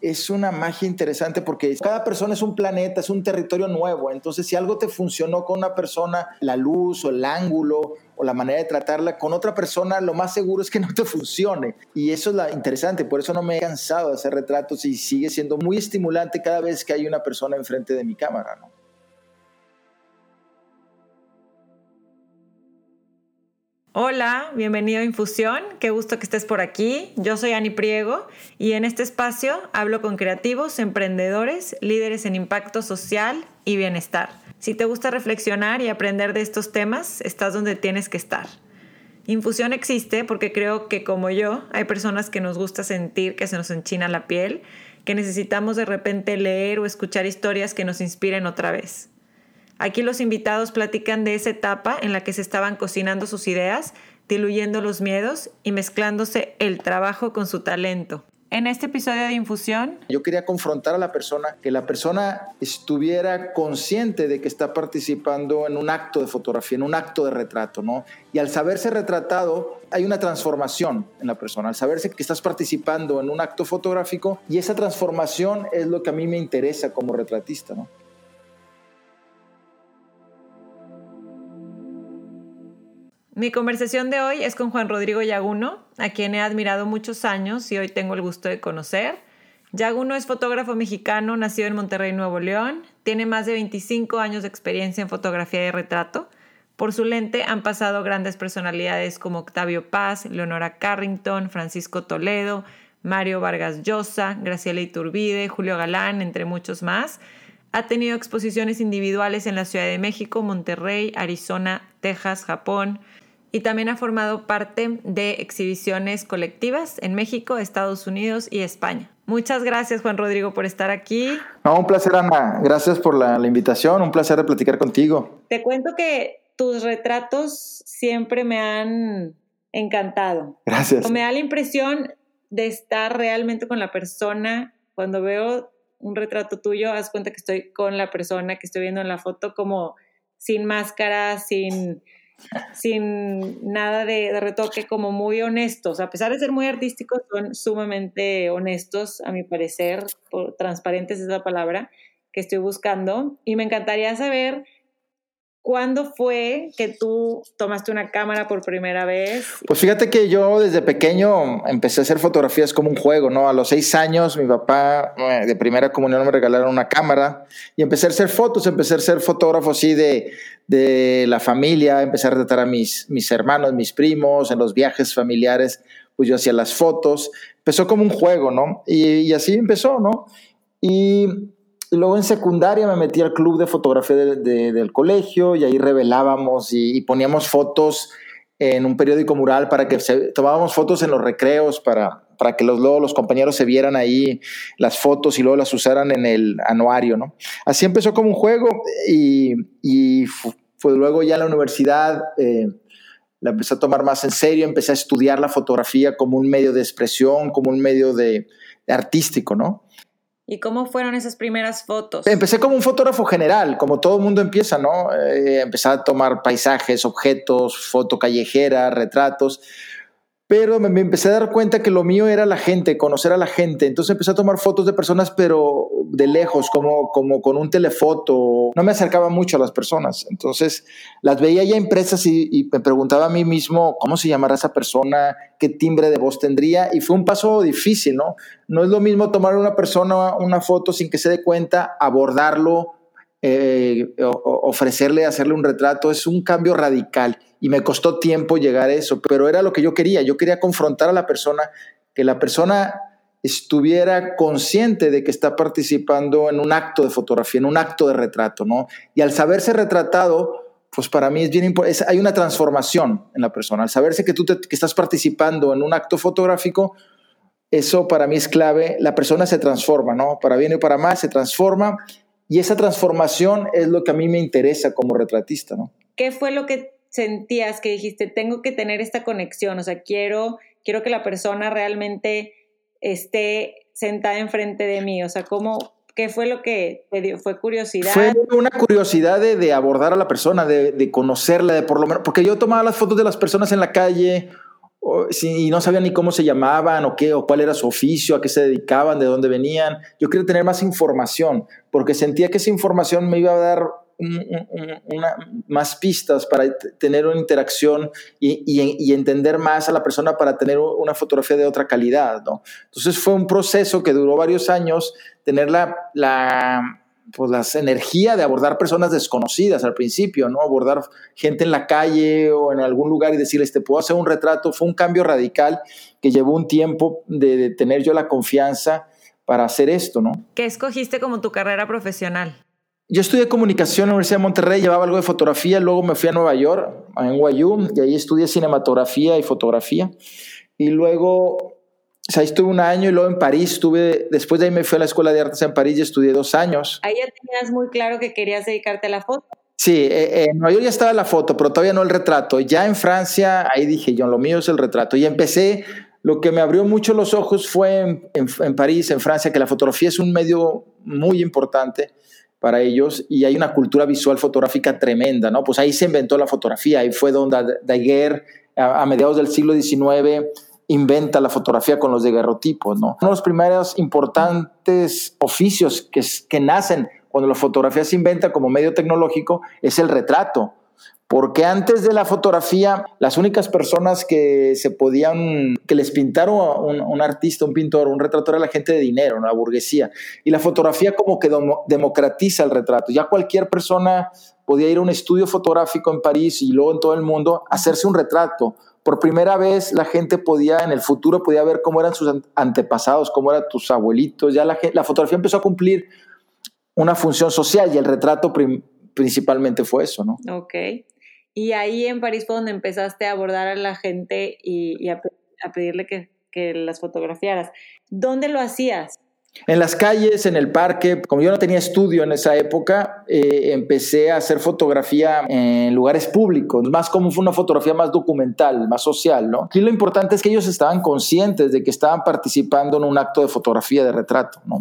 es una magia interesante porque cada persona es un planeta, es un territorio nuevo. Entonces, si algo te funcionó con una persona, la luz o el ángulo o la manera de tratarla, con otra persona lo más seguro es que no te funcione. Y eso es lo interesante, por eso no me he cansado de hacer retratos y sigue siendo muy estimulante cada vez que hay una persona enfrente de mi cámara. ¿no? Hola, bienvenido a Infusión, qué gusto que estés por aquí. Yo soy Ani Priego y en este espacio hablo con creativos, emprendedores, líderes en impacto social y bienestar. Si te gusta reflexionar y aprender de estos temas, estás donde tienes que estar. Infusión existe porque creo que como yo, hay personas que nos gusta sentir que se nos enchina la piel, que necesitamos de repente leer o escuchar historias que nos inspiren otra vez. Aquí los invitados platican de esa etapa en la que se estaban cocinando sus ideas, diluyendo los miedos y mezclándose el trabajo con su talento. En este episodio de Infusión, yo quería confrontar a la persona, que la persona estuviera consciente de que está participando en un acto de fotografía, en un acto de retrato, ¿no? Y al saberse retratado, hay una transformación en la persona, al saberse que estás participando en un acto fotográfico, y esa transformación es lo que a mí me interesa como retratista, ¿no? Mi conversación de hoy es con Juan Rodrigo Yaguno, a quien he admirado muchos años y hoy tengo el gusto de conocer. Yaguno es fotógrafo mexicano, nacido en Monterrey, Nuevo León. Tiene más de 25 años de experiencia en fotografía y retrato. Por su lente han pasado grandes personalidades como Octavio Paz, Leonora Carrington, Francisco Toledo, Mario Vargas Llosa, Graciela Iturbide, Julio Galán, entre muchos más. Ha tenido exposiciones individuales en la Ciudad de México, Monterrey, Arizona, Texas, Japón, y también ha formado parte de exhibiciones colectivas en México, Estados Unidos y España. Muchas gracias, Juan Rodrigo, por estar aquí. No, un placer, Ana. Gracias por la, invitación. Un placer de platicar contigo. Te cuento que tus retratos siempre me han encantado. Gracias. me da la impresión de estar realmente con la persona. Cuando veo un retrato tuyo, haz cuenta que estoy con la persona que estoy viendo en la foto, como sin máscara, sin sin nada de, retoque, como muy honestos. A pesar de ser muy artísticos, son sumamente honestos, a mi parecer, transparentes es la palabra que estoy buscando. Y me encantaría saber ¿Cuándo fue que tú tomaste una cámara por primera vez? Pues fíjate que yo desde pequeño empecé a hacer fotografías como un juego, ¿no? A los seis años mi papá eh, de primera comunión me regalaron una cámara y empecé a hacer fotos, empecé a ser fotógrafo así de, de la familia, empecé a retratar a mis, mis hermanos, mis primos, en los viajes familiares, pues yo hacía las fotos. Empezó como un juego, ¿no? Y, así empezó, ¿no? Y y luego en secundaria me metí al club de fotografía del colegio y ahí revelábamos y, poníamos fotos en un periódico mural para que tomábamos fotos en los recreos para, para que los, luego los compañeros se vieran ahí las fotos y luego las usaran en el anuario, ¿no? Así empezó como un juego y fue luego ya en la universidad eh, la empecé a tomar más en serio, empecé a estudiar la fotografía como un medio de expresión, como un medio de, de artístico, ¿no? ¿Y cómo fueron esas primeras fotos? Empecé como un fotógrafo general, como todo el mundo empieza, ¿no? Eh, empecé a tomar paisajes, objetos, foto callejera, retratos pero me, empecé a dar cuenta que lo mío era la gente, conocer a la gente. Entonces empecé a tomar fotos de personas, pero de lejos, como, como con un telefoto. No me acercaba mucho a las personas. Entonces las veía ya impresas y, me preguntaba a mí mismo cómo se llamará esa persona, qué timbre de voz tendría. Y fue un paso difícil, ¿no? No es lo mismo tomar a una persona una foto sin que se dé cuenta, abordarlo, eh, ofrecerle, hacerle un retrato, es un cambio radical. Y me costó tiempo llegar a eso, pero era lo que yo quería, yo quería confrontar a la persona, que la persona estuviera consciente de que está participando en un acto de fotografía, en un acto de retrato, ¿no? Y al saberse retratado, pues para mí es bien importante, hay una transformación en la persona, al saberse que tú que estás participando en un acto fotográfico, eso para mí es clave, la persona se transforma, ¿no? Para bien y para mal se transforma y esa transformación es lo que a mí me interesa como retratista, ¿no? ¿Qué fue lo que sentías que dijiste, tengo que tener esta conexión? O sea, quiero, quiero que la persona realmente esté sentada enfrente de mí. O sea, ¿cómo, ¿Qué fue lo que te dio? ¿Fue curiosidad? Fue una curiosidad de, abordar a la persona, de, de, conocerla, de por lo menos, porque yo tomaba las fotos de las personas en la calle y no sabía ni cómo se llamaban o qué o cuál era su oficio, a qué se dedicaban, de dónde venían. Yo quería tener más información porque sentía que esa información me iba a dar más pistas para tener una interacción y, entender más a la persona para tener una fotografía de otra calidad. ¿no? Entonces fue un proceso que duró varios años, tener la, la pues la energía de abordar personas desconocidas al principio, ¿no? Abordar gente en la calle o en algún lugar y decirles, te puedo hacer un retrato. Fue un cambio radical que llevó un tiempo de, tener yo la confianza para hacer esto, ¿no? ¿Qué escogiste como tu carrera profesional? Yo estudié comunicación en la Universidad de Monterrey, llevaba algo de fotografía, luego me fui a Nueva York, en NYU, y ahí estudié cinematografía y fotografía. Y luego o sea, ahí estuve un año y luego en París estuve, después de ahí me fui a la Escuela de Artes en París y estudié dos años. Ahí ya tenías muy claro que querías dedicarte a la foto. Sí, eh, eh, en Nueva York ya estaba la foto, pero todavía no el retrato. Ya en Francia, ahí dije yo, lo mío es el retrato. Y empecé, lo que me abrió mucho los ojos fue en, en París, en Francia, que la fotografía es un medio muy importante para ellos y hay una cultura visual fotográfica tremenda, ¿no? Pues ahí se inventó la fotografía, ahí fue donde Daguerre, a, a mediados del siglo XIX, inventa la fotografía con los daguerrotipos, ¿no? Uno de los primeros importantes oficios que, que nacen cuando la fotografía se inventa como medio tecnológico es el retrato. Porque antes de la fotografía, las únicas personas que se podían, que les pintaron un, un artista, un pintor, un retrato era la gente de dinero, la burguesía. Y la fotografía como que democratiza el retrato. Ya cualquier persona podía ir a un estudio fotográfico en París y luego en todo el mundo hacerse un retrato por primera vez la gente podía, en el futuro, podía ver cómo eran sus antepasados, cómo eran tus abuelitos. Ya la, la fotografía empezó a cumplir una función social y el retrato principalmente fue eso, ¿no? Ok. Y ahí en París fue donde empezaste a abordar a la gente y, a, pedirle que, que las fotografiaras. ¿Dónde lo hacías? En las calles, en el parque, como yo no tenía estudio en esa época, eh, empecé a hacer fotografía en lugares públicos, más como fue una fotografía más documental, más social, ¿no? Y lo importante es que ellos estaban conscientes de que estaban participando en un acto de fotografía de retrato, ¿no?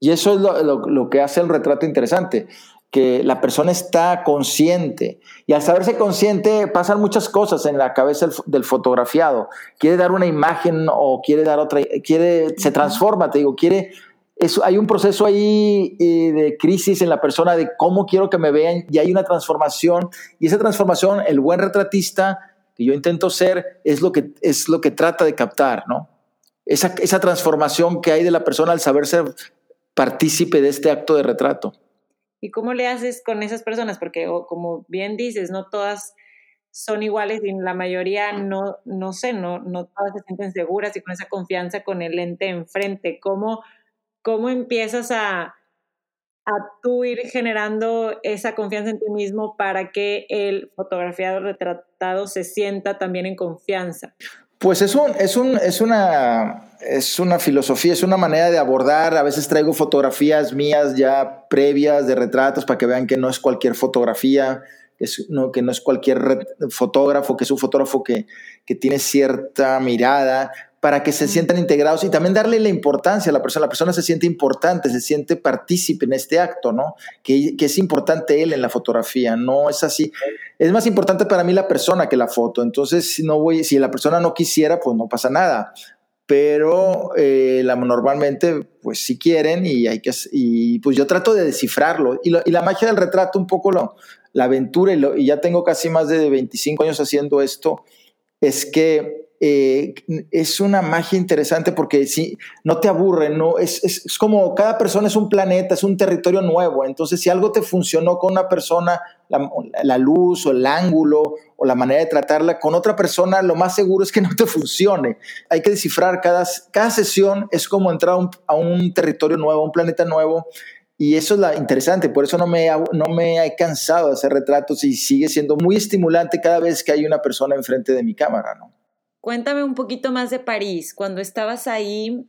Y eso es lo, que hace el retrato interesante que la persona está consciente. Y al saberse consciente pasan muchas cosas en la cabeza del, fotografiado. Quiere dar una imagen o quiere dar otra, quiere, se transforma, te digo, quiere... Eso, hay un proceso ahí eh, de crisis en la persona de cómo quiero que me vean y hay una transformación y esa transformación, el buen retratista que yo intento ser, es lo que, es lo que trata de captar, ¿no? Esa, esa transformación que hay de la persona al saber ser partícipe de este acto de retrato. ¿Y cómo le haces con esas personas? Porque como bien dices, no todas son iguales y la mayoría no, no sé, no, no todas se sienten seguras y con esa confianza con el lente enfrente. ¿Cómo, cómo empiezas a, a tú ir generando esa confianza en ti mismo para que el fotografiado retratado se sienta también en confianza? Pues es, un, es, un, es, una, es una filosofía, es una manera de abordar. A veces traigo fotografías mías ya previas de retratos para que vean que no es cualquier fotografía, es, no, que no es cualquier fotógrafo, que es un fotógrafo que, que tiene cierta mirada para que se sientan integrados y también darle la importancia a la persona. La persona se siente importante, se siente partícipe en este acto, ¿no? Que, que, es importante él en la fotografía, no es así. Es más importante para mí la persona que la foto. Entonces, si, no voy, si la persona no quisiera, pues no pasa nada. Pero eh, la, normalmente, pues sí quieren y hay que. Y pues yo trato de descifrarlo. Y, y la magia del retrato, un poco lo, la aventura, y, y ya tengo casi más de 25 años haciendo esto, es que eh, es una magia interesante porque si no te aburre, no, es, es, como cada persona es un planeta, es un territorio nuevo. Entonces, si algo te funcionó con una persona, la, la, luz o el ángulo o la manera de tratarla, con otra persona, lo más seguro es que no te funcione. Hay que descifrar cada, cada sesión, es como entrar a un, a un territorio nuevo, un planeta nuevo. Y eso es la interesante, por eso no me, no me he cansado de hacer retratos y sigue siendo muy estimulante cada vez que hay una persona enfrente de mi cámara, ¿no? Cuéntame un poquito más de París. Cuando estabas ahí,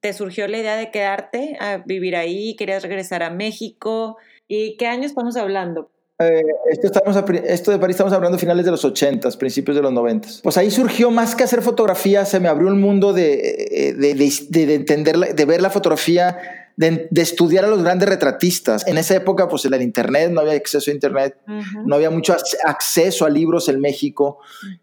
¿te surgió la idea de quedarte a vivir ahí? ¿Querías regresar a México? ¿Y qué años estamos hablando? Eh, esto, estamos, esto de París estamos hablando finales de los 80, principios de los 90. Pues ahí surgió más que hacer fotografía, se me abrió un mundo de, eh, de, de, de entender, de ver la fotografía de, estudiar a los grandes retratistas. En esa época, pues el Internet, no había acceso a Internet, no había mucho acceso a libros en México,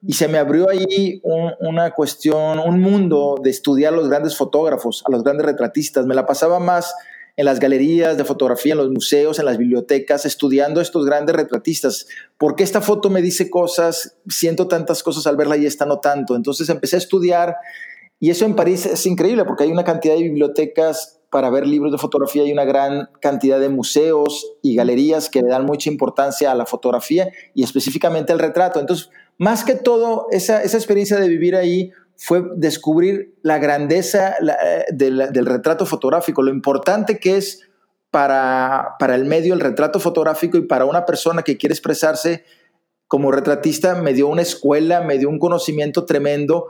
y se me abrió ahí una cuestión, un mundo de estudiar a los grandes fotógrafos, a los grandes retratistas. Me la pasaba más en las galerías de fotografía, en los museos, en las bibliotecas, estudiando a estos grandes retratistas. porque esta foto me dice cosas? Siento tantas cosas al verla y esta no tanto. Entonces empecé a estudiar y eso en París es increíble porque hay una cantidad de bibliotecas para ver libros de fotografía y una gran cantidad de museos y galerías que le dan mucha importancia a la fotografía y específicamente al retrato. Entonces, más que todo, esa, experiencia de vivir ahí fue descubrir la grandeza eh, del, retrato fotográfico, lo importante que es para, para el medio el retrato fotográfico y para una persona que quiere expresarse como retratista, me dio una escuela, me dio un conocimiento tremendo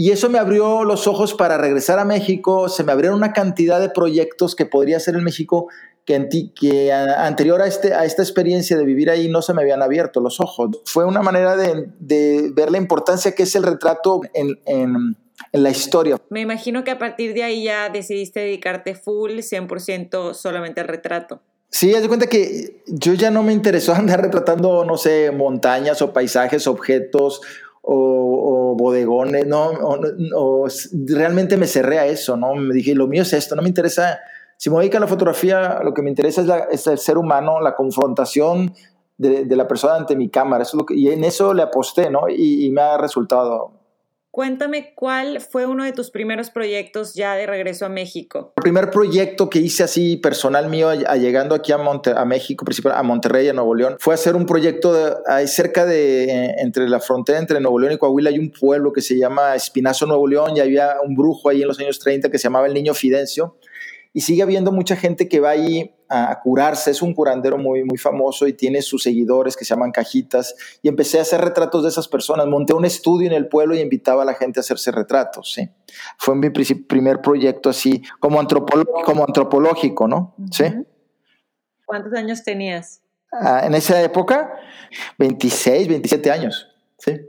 y eso me abrió los ojos para regresar a México, se me abrieron una cantidad de proyectos que podría hacer en México que, que anterior a, este, a esta experiencia de vivir ahí no se me habían abierto los ojos. Fue una manera de, de ver la importancia que es el retrato en, en, en, la historia. Me imagino que a partir de ahí ya decidiste dedicarte full, 100% solamente al retrato. Sí, haz de cuenta que yo ya no me interesó andar retratando, no sé, montañas o paisajes, objetos o, bodegones, ¿no? O, o, realmente me cerré a eso, ¿no? Me dije, lo mío es esto, no me interesa si me dedico a la fotografía, lo que me interesa es, el ser humano, la confrontación de, la persona ante mi cámara. Eso es lo que, y en eso le aposté, ¿no? Y, me ha resultado. Cuéntame cuál fue uno de tus primeros proyectos ya de regreso a México. El primer proyecto que hice así personal mío llegando aquí a, a México, a Monterrey, a Nuevo León, fue hacer un proyecto de, cerca de, entre la frontera entre Nuevo León y Coahuila hay un pueblo que se llama Espinazo, Nuevo León, y había un brujo ahí en los años 30 que se llamaba el Niño Fidencio y sigue habiendo mucha gente que va ahí a curarse. Es un curandero muy, muy famoso y tiene sus seguidores que se llaman cajitas. Y empecé a hacer retratos de esas personas. Monté un estudio en el pueblo y invitaba a la gente a hacerse retratos. ¿sí? Fue mi primer proyecto así, como, como antropológico, ¿no? ¿Sí? ¿Cuántos años tenías? Ah, en esa época, 26, 27 años.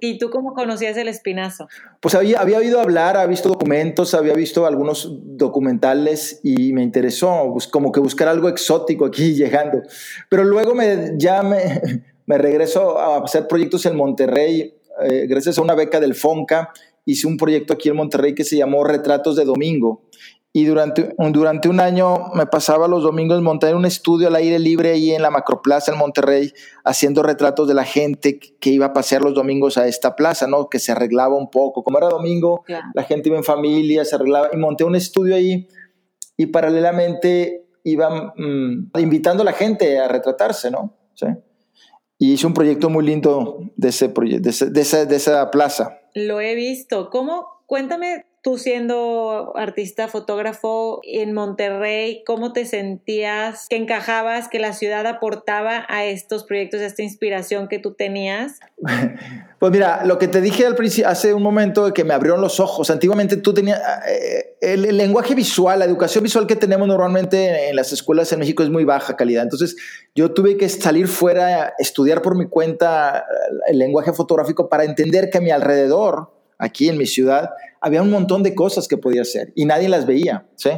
¿Y tú cómo conocías el espinazo? Pues había, había oído hablar, había visto documentos, había visto algunos documentales y me interesó, como que buscar algo exótico aquí llegando. Pero luego me, ya me, me regreso a hacer proyectos en Monterrey, eh, gracias a una beca del FONCA, hice un proyecto aquí en Monterrey que se llamó Retratos de Domingo y durante, durante un año me pasaba los domingos montar un estudio al aire libre ahí en la Macroplaza en Monterrey, haciendo retratos de la gente que iba a pasear los domingos a esta plaza, ¿no? Que se arreglaba un poco. Como era domingo, la gente iba en familia, se arreglaba y monté un estudio ahí y paralelamente iba mm, invitando a la gente a retratarse, ¿no? ¿Sí? Y hice un proyecto muy lindo de, ese, de, ese, de, esa, de esa plaza. Lo he visto. ¿Cómo? Cuéntame tú siendo artista fotógrafo en Monterrey, ¿cómo te sentías que encajabas, que la ciudad aportaba a estos proyectos, a esta inspiración que tú tenías? Pues mira, lo que te dije al principio, hace un momento que me abrieron los ojos. Antiguamente tú tenías eh, el, lenguaje visual, la educación visual que tenemos normalmente en las escuelas en México es muy baja calidad. Entonces yo tuve que salir fuera, estudiar por mi cuenta el lenguaje fotográfico para entender que a mi alrededor, aquí en mi ciudad, había un montón de cosas que podía hacer y nadie las veía, ¿sí?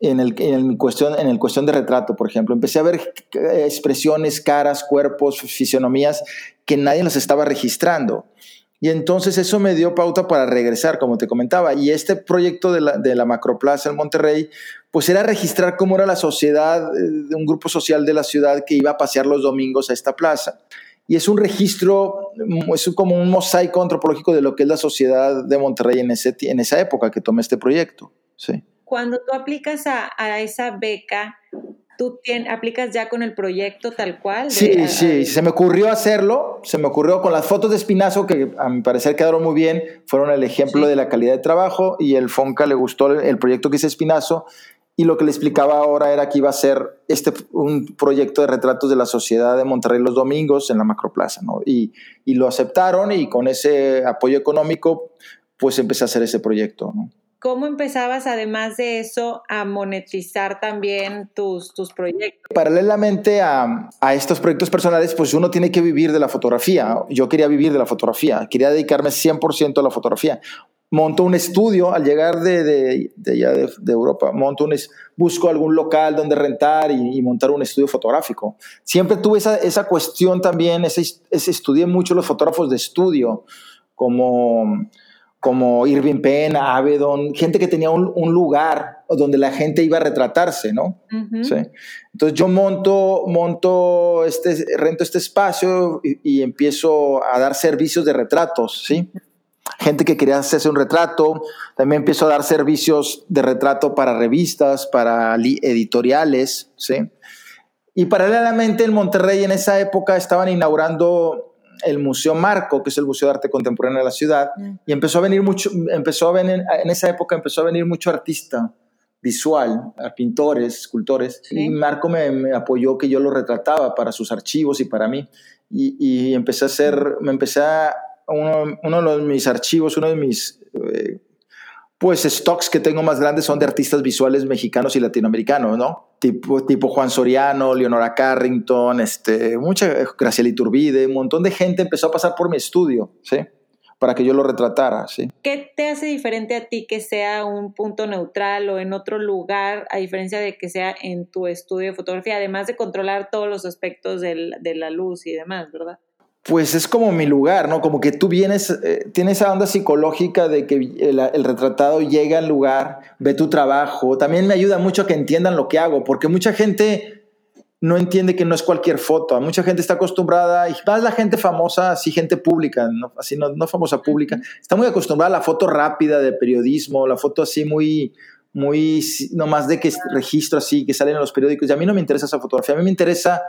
En el, en, cuestión, en el cuestión de retrato, por ejemplo, empecé a ver expresiones, caras, cuerpos, fisionomías que nadie las estaba registrando. Y entonces eso me dio pauta para regresar, como te comentaba. Y este proyecto de la, de la Macroplaza en Monterrey, pues era registrar cómo era la sociedad, eh, de un grupo social de la ciudad que iba a pasear los domingos a esta plaza y es un registro, es como un mosaico antropológico de lo que es la sociedad de Monterrey en, ese, en esa época que tomé este proyecto. Sí. Cuando tú aplicas a, a esa beca, ¿tú aplicas ya con el proyecto tal cual? sí, sí, se me ocurrió hacerlo, se me ocurrió con las fotos de Espinazo, que a mi parecer quedaron muy bien, fueron el ejemplo de la calidad de trabajo y el FONCA le gustó el, el proyecto que hice Espinazo y lo que le explicaba ahora era que iba a ser este, un proyecto de retratos de la sociedad de Monterrey los domingos en la Macroplaza, ¿no? Y, y lo aceptaron y con ese apoyo económico, pues empecé a hacer ese proyecto, ¿no? ¿Cómo empezabas, además de eso, a monetizar también tus, tus proyectos? Paralelamente a, a, estos proyectos personales, pues uno tiene que vivir de la fotografía. Yo quería vivir de la fotografía, quería dedicarme 100% a la fotografía monto un estudio al llegar de, de, de allá de, de, Europa, monto un, busco algún local donde rentar y, y, montar un estudio fotográfico. Siempre tuve esa, esa cuestión también, ese, ese, estudié mucho los fotógrafos de estudio, como, como Irving Penn, Avedon, gente que tenía un, un, lugar donde la gente iba a retratarse, ¿no? Uh -huh. ¿Sí? Entonces yo monto, monto este, rento este espacio y, y, empiezo a dar servicios de retratos, ¿sí? Gente que quería hacerse un retrato. También empiezo a dar servicios de retrato para revistas, para editoriales, ¿sí? Y paralelamente en Monterrey en esa época estaban inaugurando el Museo Marco, que es el Museo de Arte Contemporáneo de la ciudad, mm. y empezó a venir mucho, empezó a venir, en esa época empezó a venir mucho artista visual, pintores, escultores, sí. y Marco me, me, apoyó que yo lo retrataba para sus archivos y para mí, y, y empecé a hacer, me empecé a uno, uno, de mis archivos, uno de mis eh, pues stocks que tengo más grandes son de artistas visuales mexicanos y latinoamericanos, ¿no? Tipo, tipo Juan Soriano, Leonora Carrington, este, mucha Graciela Iturbide, un montón de gente empezó a pasar por mi estudio, ¿sí? Para que yo lo retratara, ¿sí? ¿Qué te hace diferente a ti que sea un punto neutral o en otro lugar, a diferencia de que sea en tu estudio de fotografía, además de controlar todos los aspectos del, de la luz y demás, ¿verdad? Pues es como mi lugar, ¿no? Como que tú vienes, eh, tienes esa onda psicológica de que el, el, retratado llega al lugar, ve tu trabajo. También me ayuda mucho a que entiendan lo que hago, porque mucha gente no entiende que no es cualquier foto. Mucha gente está acostumbrada, y más la gente famosa, así gente pública, ¿no? así no, no famosa pública, está muy acostumbrada a la foto rápida de periodismo, la foto así muy, muy, nomás de que registro así, que salen en los periódicos. Y a mí no me interesa esa fotografía, a mí me interesa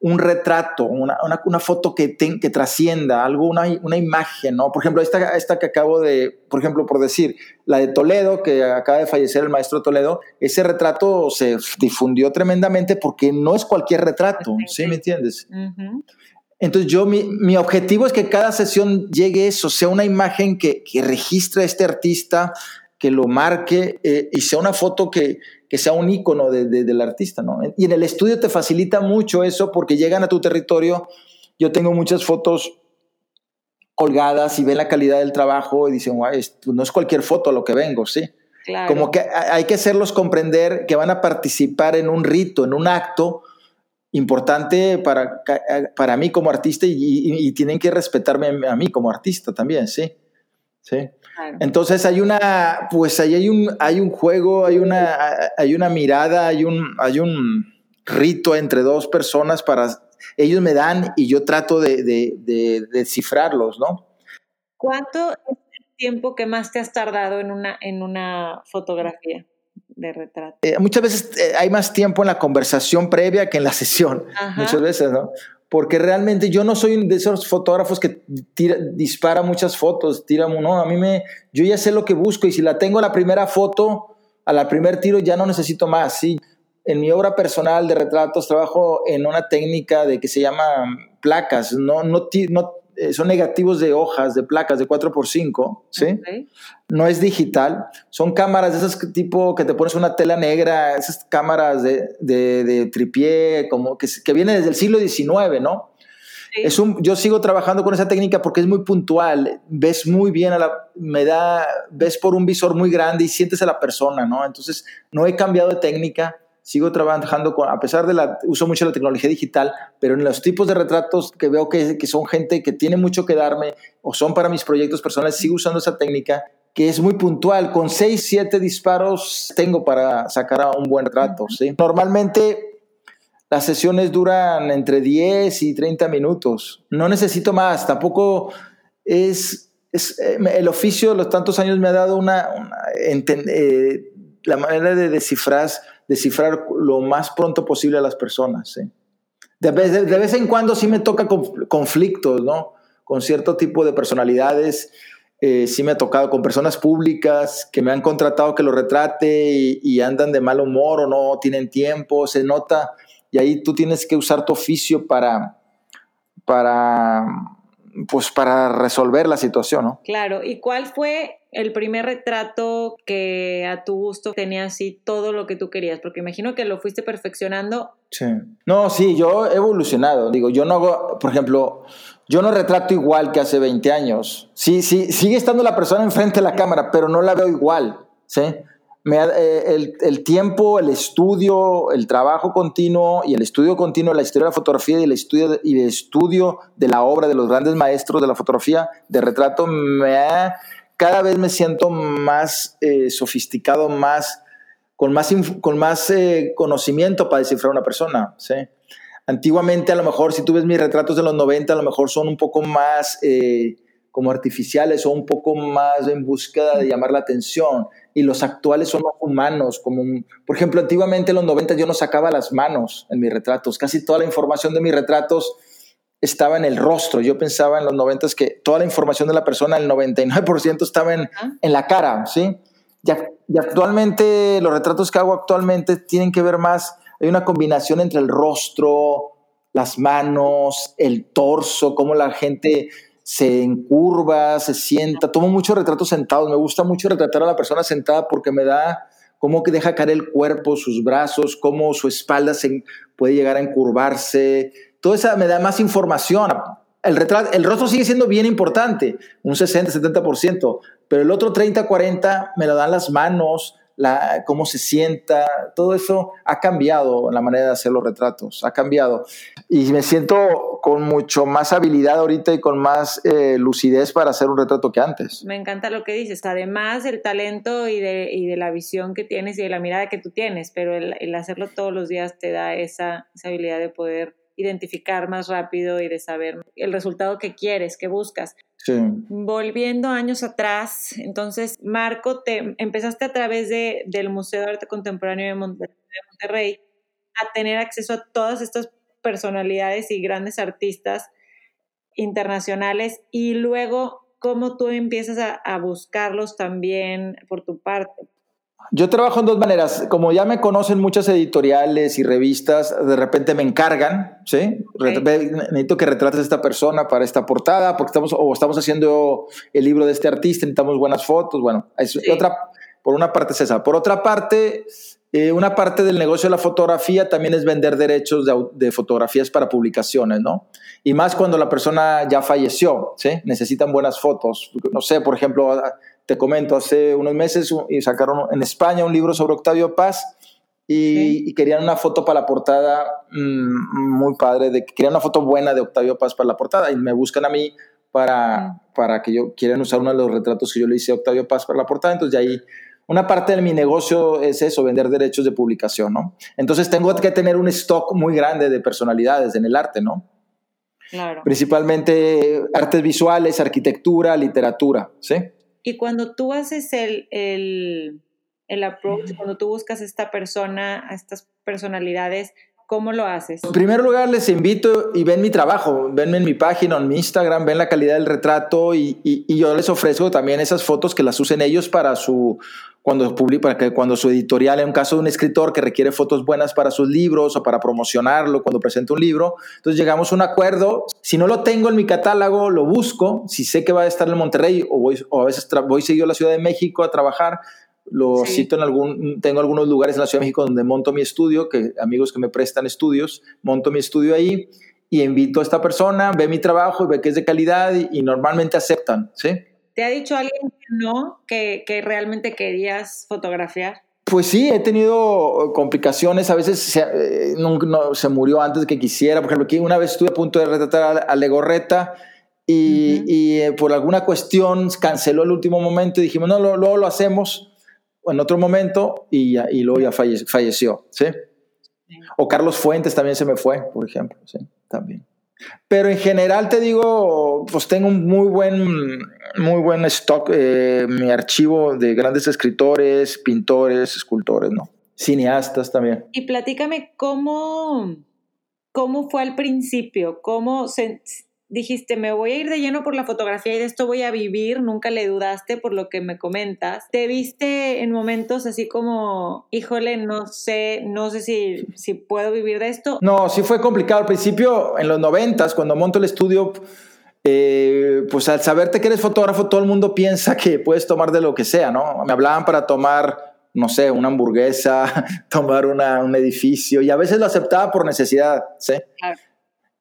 un retrato, una, una, una foto que, te, que trascienda, algo, una, una, imagen, ¿no? Por ejemplo, esta, esta que acabo de, por ejemplo, por decir, la de Toledo, que acaba de fallecer el maestro Toledo, ese retrato se difundió tremendamente porque no es cualquier retrato, ¿sí, me entiendes? Uh -huh. Entonces yo, mi, mi, objetivo es que cada sesión llegue eso, sea una imagen que, que registre a este artista, que lo marque eh, y sea una foto que, que sea un icono de, de, del artista, ¿no? Y en el estudio te facilita mucho eso porque llegan a tu territorio. Yo tengo muchas fotos colgadas y ven la calidad del trabajo y dicen, guau, esto no es cualquier foto a lo que vengo, ¿sí? Claro. Como que hay que hacerlos comprender que van a participar en un rito, en un acto importante para, para mí como artista y, y, y tienen que respetarme a mí como artista también, ¿sí? ¿Sí? Claro. Entonces hay una, pues ahí hay un, hay un juego, hay una, hay una mirada, hay un, hay un rito entre dos personas para, ellos me dan y yo trato de, de, de, de cifrarlos, ¿no? ¿Cuánto es el tiempo que más te has tardado en una, en una fotografía? de retrato. Eh, muchas veces eh, hay más tiempo en la conversación previa que en la sesión, Ajá. muchas veces, ¿no? Porque realmente yo no soy de esos fotógrafos que dispara muchas fotos, tira, no, a mí me, yo ya sé lo que busco y si la tengo la primera foto, a la primer tiro ya no necesito más, sí. En mi obra personal de retratos trabajo en una técnica de que se llama placas, no, no, no eh, son negativos de hojas, de placas de 4x5, ¿sí? Okay. No es digital, son cámaras de esas tipo que te pones una tela negra, esas cámaras de, de, de tripié, como que, que viene desde el siglo XIX, ¿no? Sí. Es un, yo sigo trabajando con esa técnica porque es muy puntual, ves muy bien a la, me da, ves por un visor muy grande y sientes a la persona, ¿no? Entonces, no he cambiado de técnica, sigo trabajando con, a pesar de la, uso mucho la tecnología digital, pero en los tipos de retratos que veo que, que son gente que tiene mucho que darme o son para mis proyectos personales, sigo usando esa técnica que es muy puntual. Con 6, 7 disparos tengo para sacar a un buen retrato. ¿sí? Normalmente las sesiones duran entre 10 y 30 minutos. No necesito más, tampoco es, es eh, el oficio de los tantos años me ha dado una, una eh, la manera de descifrar descifrar lo más pronto posible a las personas. ¿sí? De, vez, de, vez en cuando sí me toca conflictos, ¿no? Con cierto tipo de personalidades. Eh, sí me ha tocado con personas públicas que me han contratado que lo retrate y, y, andan de mal humor o no tienen tiempo, se nota. Y ahí tú tienes que usar tu oficio para, para, pues para resolver la situación, ¿no? Claro. ¿Y cuál fue el primer retrato que a tu gusto tenía así todo lo que tú querías? Porque imagino que lo fuiste perfeccionando. Sí. No, sí, yo he evolucionado. Digo, yo no hago, por ejemplo, yo no retrato igual que hace 20 años. Sí, sí, sigue estando la persona enfrente de la cámara, pero no la veo igual, ¿sí? Eh, el, tiempo, el estudio, el trabajo continuo y el estudio continuo de la historia de la fotografía y el estudio, y el estudio de la obra de los grandes maestros de la fotografía de retrato, me cada vez me siento más eh, sofisticado, más, con más, con más eh, conocimiento para descifrar a una persona. ¿sí? Antiguamente, a lo mejor, si tú ves mis retratos de los 90, a lo mejor son un poco más como artificiales o un poco más en búsqueda de llamar la atención y los actuales son más humanos, como por ejemplo antiguamente en los 90 yo no sacaba las manos en mis retratos, casi toda la información de mis retratos estaba en el rostro, yo pensaba en los 90 que toda la información de la persona, el 99% estaba en, en, la cara, ¿sí? Y, y actualmente los retratos que hago actualmente tienen que ver más, hay una combinación entre el rostro, las manos, el torso, cómo la gente se encurva, se sienta. Tomo muchos retratos sentados. Me gusta mucho retratar a la persona sentada porque me da cómo que deja caer el cuerpo, sus brazos, cómo su espalda se puede llegar a encurvarse. Todo eso me da más información. El, retrato, el rostro sigue siendo bien importante, un 60, 70%, pero el otro 30, 40 me lo dan las manos, la, cómo se sienta, todo eso ha cambiado la manera de hacer los retratos, ha cambiado. Y me siento con mucho más habilidad ahorita y con más eh, lucidez para hacer un retrato que antes. Me encanta lo que dices, además el talento y de, la visión que tienes y de la mirada que tú tienes, pero el, hacerlo todos los días te da esa, esa habilidad de poder identificar más rápido y de saber el resultado que quieres, que buscas. Volviendo años atrás, entonces, Marco, te empezaste a través de, del Museo de Arte Contemporáneo de Monterrey a tener acceso a todas estas personalidades y grandes artistas internacionales y luego cómo tú empiezas a, a buscarlos también por tu parte. Yo trabajo en dos maneras. Como ya me conocen muchas editoriales y revistas, de repente me encargan, ¿sí? Necesito que retrates a esta persona para esta portada, porque estamos, o estamos haciendo el libro de este artista, necesitamos buenas fotos. Bueno, otra, por una parte es esa. Por otra parte, eh, una parte del negocio de la fotografía también es vender derechos de, de, fotografías para publicaciones, ¿no? Y más cuando la persona ya falleció, ¿sí? Necesitan buenas fotos. No sé, por ejemplo, te comento, hace unos meses y sacaron en España un libro sobre Octavio Paz y, querían una foto para la portada mm, muy padre, de, querían una foto buena de Octavio Paz para la portada y me buscan a mí para, para que yo quieran usar uno de los retratos que yo le hice a Octavio Paz para la portada. Entonces, de ahí una parte de mi negocio es eso, vender derechos de publicación, ¿no? Entonces tengo que tener un stock muy grande de personalidades en el arte, ¿no? Claro. Principalmente artes visuales, arquitectura, literatura, ¿sí? Y cuando tú haces el, el, el approach, cuando tú buscas a esta persona, a estas personalidades, ¿Cómo lo haces? En primer lugar, les invito y ven mi trabajo, venme en mi página, en mi Instagram, ven la calidad del retrato y, y, yo les ofrezco también esas fotos que las usen ellos para su, cuando publica, que cuando su editorial, en un caso de un escritor que requiere fotos buenas para sus libros o para promocionarlo, cuando presenta un libro, entonces llegamos a un acuerdo. Si no lo tengo en mi catálogo, lo busco. Si sé que va a estar en Monterrey o, voy, o a veces voy seguido a la Ciudad de México a trabajar, lo cito en algún, tengo algunos lugares en la Ciudad de México donde monto mi estudio, que amigos que me prestan estudios, monto mi estudio ahí y invito a esta persona, ve mi trabajo y ve que es de calidad y, normalmente aceptan, ¿sí? ¿Te ha dicho alguien que no, que, que realmente querías fotografiar? Pues sí, he tenido complicaciones, a veces se, eh, no, se murió antes de que quisiera, por ejemplo, aquí una vez estuve a punto de retratar a, Legorreta y, y eh, por alguna cuestión canceló el último momento y dijimos, no, luego lo hacemos en otro momento y, y luego ya falleció, ¿sí? O Carlos Fuentes también se me fue, por ejemplo, ¿sí? También. Pero en general te digo, pues tengo un muy buen, muy buen stock, eh, mi archivo de grandes escritores, pintores, escultores, ¿no? Cineastas también. Y platícame cómo, cómo fue al principio, cómo se, dijiste, me voy a ir de lleno por la fotografía y de esto voy a vivir, nunca le dudaste por lo que me comentas. ¿Te viste en momentos así como, híjole, no sé, no sé si, si puedo vivir de esto? No, sí fue complicado. Al principio, en los noventas, cuando monto el estudio, eh, pues al saberte que eres fotógrafo, todo el mundo piensa que puedes tomar de lo que sea, ¿no? Me hablaban para tomar no sé, una hamburguesa, tomar una, un edificio, y a veces lo aceptaba por necesidad, ¿sí? Claro.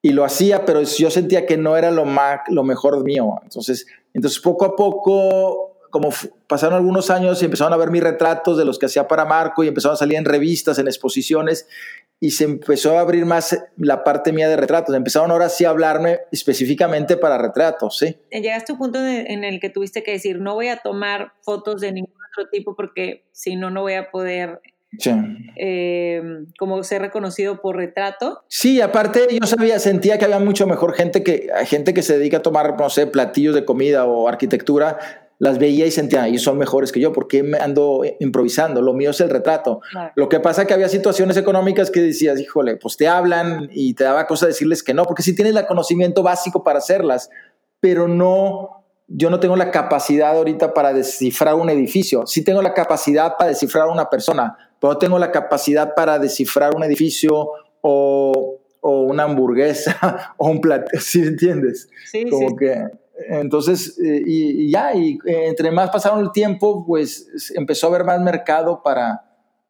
Y lo hacía, pero yo sentía que no era lo, más, lo mejor mío. Entonces, entonces poco a poco como pasaron algunos años y empezaron a ver mis retratos de los que hacía para Marco y empezaron a salir en revistas, en exposiciones y se empezó a abrir más la parte mía de retratos. Empezaron ahora sí a hablarme específicamente para retratos, ¿sí? Llegaste a un punto en el que tuviste que decir, no voy a tomar fotos de ningún otro tipo porque si no, no voy a poder Sí. Eh, como ser reconocido por retrato. Sí, aparte yo sabía, sentía que había mucho mejor gente que gente que se dedica a tomar, no sé, platillos de comida o arquitectura las veía y sentía, y son mejores que yo, ¿por qué me ando improvisando? Lo mío es el retrato. Lo que pasa es que había situaciones económicas que decías, híjole, pues te hablan y te daba cosa decirles que no, porque sí tienes el conocimiento básico para hacerlas, pero no, yo no tengo la capacidad ahorita para descifrar un edificio. Sí tengo la capacidad para descifrar una persona, pero tengo la capacidad para descifrar un edificio o, o una hamburguesa o un plato, ¿sí entiendes? Sí, Como que entonces, eh, y, ya, y eh, entre más pasaron el tiempo, pues empezó a haber más mercado para,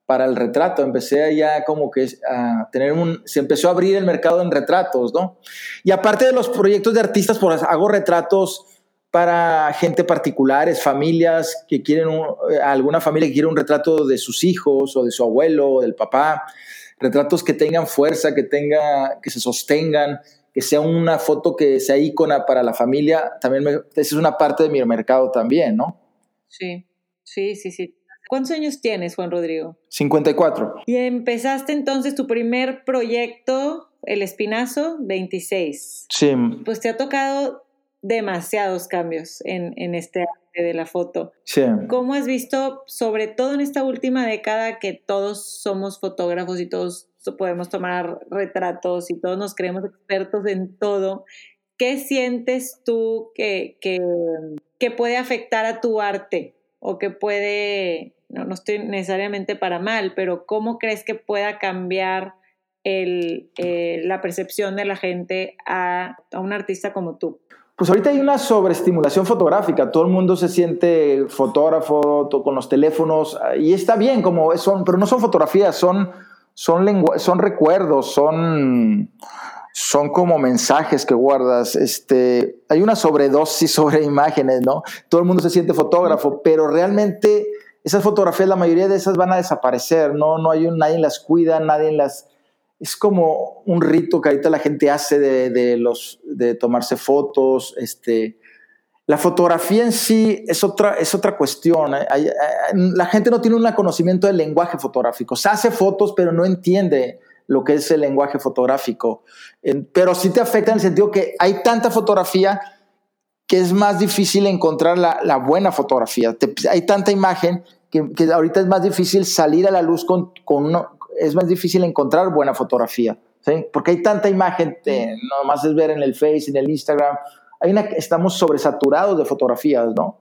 para el retrato. Empecé ya como que a tener un, se empezó a abrir el mercado en retratos, ¿no? Y aparte de los proyectos de artistas, pues hago retratos para gente particulares, familias que quieren, eh, alguna familia que quiere un retrato de sus hijos o de su abuelo o del papá, retratos que tengan fuerza, que, tenga, que se sostengan que sea una foto que sea ícona para la familia, también esa es una parte de mi mercado también, ¿no? Sí, sí, sí, sí. ¿Cuántos años tienes, Juan Rodrigo? 54. Y empezaste entonces tu primer proyecto, El Espinazo, 26. Sí. Pues te ha tocado demasiados cambios en, en este arte de la foto. Sí. ¿Cómo has visto, sobre todo en esta última década, que todos somos fotógrafos y todos podemos tomar retratos y todos nos creemos expertos en todo. ¿Qué sientes tú que, que, puede afectar a tu arte o que puede, no, no, estoy necesariamente para mal, pero cómo crees que pueda cambiar el, eh, la percepción de la gente a, a un artista como tú? Pues ahorita hay una sobreestimulación fotográfica, todo el mundo se siente fotógrafo con los teléfonos y está bien como son, pero no son fotografías, son son, son recuerdos, son, son como mensajes que guardas. Este, hay una sobredosis sobre imágenes, ¿no? Todo el mundo se siente fotógrafo, pero realmente esas fotografías, la mayoría de esas van a desaparecer, ¿no? No hay un, nadie las cuida, nadie las... Es como un rito que ahorita la gente hace de, de tomarse fotos, este, la fotografía en sí es otra, es otra cuestión. ¿eh? la gente no tiene un conocimiento del lenguaje fotográfico. Se hace fotos, pero no entiende lo que es el lenguaje fotográfico. Pero sí te afecta en el sentido que hay tanta fotografía que es más difícil encontrar la, buena fotografía. hay tanta imagen que, ahorita es más difícil salir a la luz con, con uno, es más difícil encontrar buena fotografía. Porque hay tanta imagen, no más es ver en el Face, en el Instagram, hay una, estamos sobresaturados de fotografías, ¿no?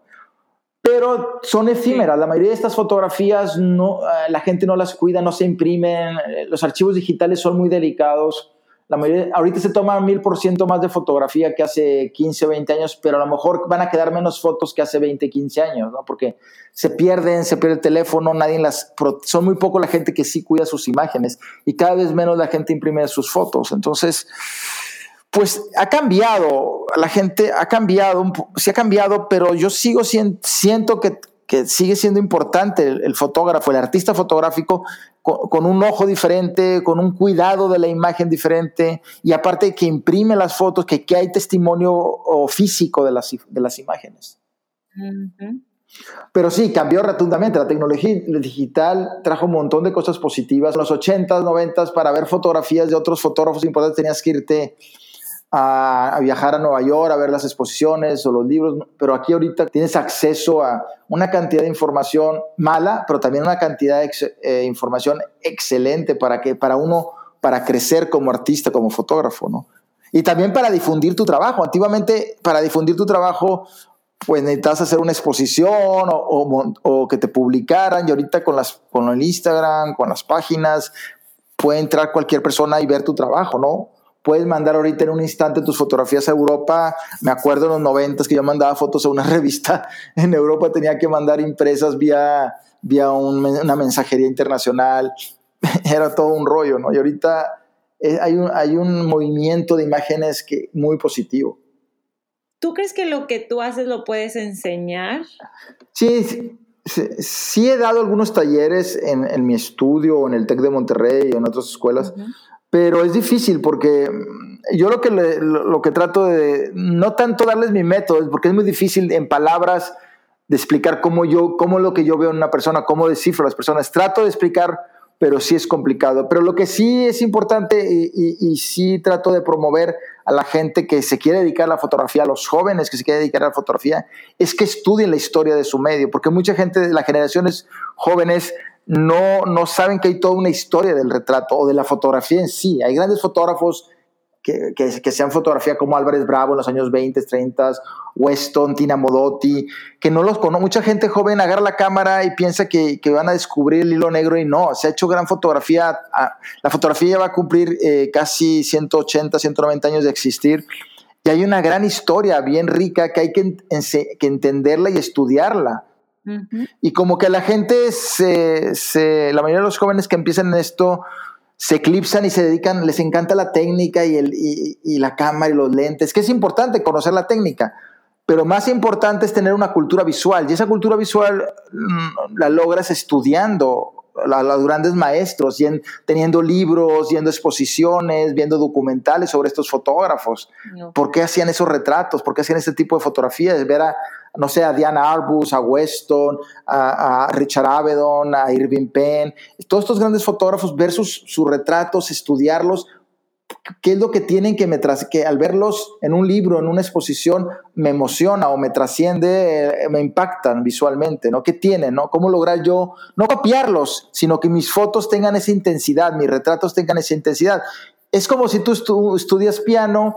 Pero son efímeras. La mayoría de estas fotografías no, eh, la gente no las cuida, no se imprimen. Eh, los archivos digitales son muy delicados. La mayoría, ahorita se toma mil por ciento más de fotografía que hace 15 o 20 años, pero a lo mejor van a quedar menos fotos que hace 20, 15 años, ¿no? Porque se pierden, se pierde el teléfono, nadie las. Son muy poco la gente que sí cuida sus imágenes y cada vez menos la gente imprime sus fotos. Entonces, pues ha cambiado, la gente ha cambiado, sí ha cambiado, pero yo sigo siento que, sigue siendo importante el, fotógrafo, el artista fotográfico, con, un ojo diferente, con un cuidado de la imagen diferente, y aparte que imprime las fotos, que, que hay testimonio físico de las, de las imágenes. Pero sí, cambió rotundamente. La tecnología digital trajo un montón de cosas positivas. En los 80s, 90s, para ver fotografías de otros fotógrafos importantes tenías que irte a, viajar a Nueva York a ver las exposiciones o los libros, pero aquí ahorita tienes acceso a una cantidad de información mala, pero también una cantidad de eh, información excelente para que para uno para crecer como artista, como fotógrafo, ¿no? Y también para difundir tu trabajo. Antiguamente, para difundir tu trabajo, pues necesitas hacer una exposición o, o, que te publicaran. Y ahorita con, las, con el Instagram, con las páginas, puede entrar cualquier persona y ver tu trabajo, ¿no? Puedes mandar ahorita en un instante tus fotografías a Europa. Me acuerdo en los noventas que yo mandaba fotos a una revista en Europa, tenía que mandar impresas vía, vía una mensajería internacional. Era todo un rollo, ¿no? Y ahorita eh, hay, un, hay un movimiento de imágenes que, muy positivo. ¿Tú crees que lo que tú haces lo puedes enseñar? Sí, sí, he dado algunos talleres en, mi estudio en el TEC de Monterrey o en otras escuelas, pero es difícil porque yo lo que, lo, que trato de, no tanto darles mi método, porque es muy difícil en palabras de explicar cómo yo, cómo lo que yo veo en una persona, cómo descifro a las personas. Trato de explicar, pero sí es complicado. Pero lo que sí es importante y, y, sí trato de promover a la gente que se quiere dedicar a la fotografía, a los jóvenes que se quieren dedicar a la fotografía, es que estudien la historia de su medio, porque mucha gente de las generaciones jóvenes no, no saben que hay toda una historia del retrato o de la fotografía en sí. Hay grandes fotógrafos que, que, que, se han fotografiado como Álvarez Bravo en los años 20, 30, Weston, Tina Modotti, que no los conoce. Mucha gente joven agarra la cámara y piensa que, que, van a descubrir el hilo negro y no, se ha hecho gran fotografía. La fotografía va a cumplir eh, casi 180, 190 años de existir. Y hay una gran historia bien rica que hay que, que entenderla y estudiarla. Y como que la gente, se, se, la mayoría de los jóvenes que empiezan en esto, se eclipsan y se dedican, les encanta la técnica y, el, y, la cámara y los lentes, que es importante conocer la técnica, pero más importante es tener una cultura visual y esa cultura visual mm, la logras estudiando a los grandes maestros, teniendo libros, yendo exposiciones, viendo documentales sobre estos fotógrafos. ¿Por qué hacían esos retratos? ¿Por qué hacían este tipo de fotografías? Ver a, no sé, a Diana Arbus, a Weston, a, Richard Avedon, a Irving Penn, todos estos grandes fotógrafos, ver sus, sus retratos, estudiarlos, qué es lo que tienen que me que al verlos en un libro, en una exposición, me emociona o me trasciende, eh, me impactan visualmente, ¿no? ¿Qué tienen, no? ¿Cómo lograr yo no copiarlos, sino que mis fotos tengan esa intensidad, mis retratos tengan esa intensidad? Es como si tú estudias piano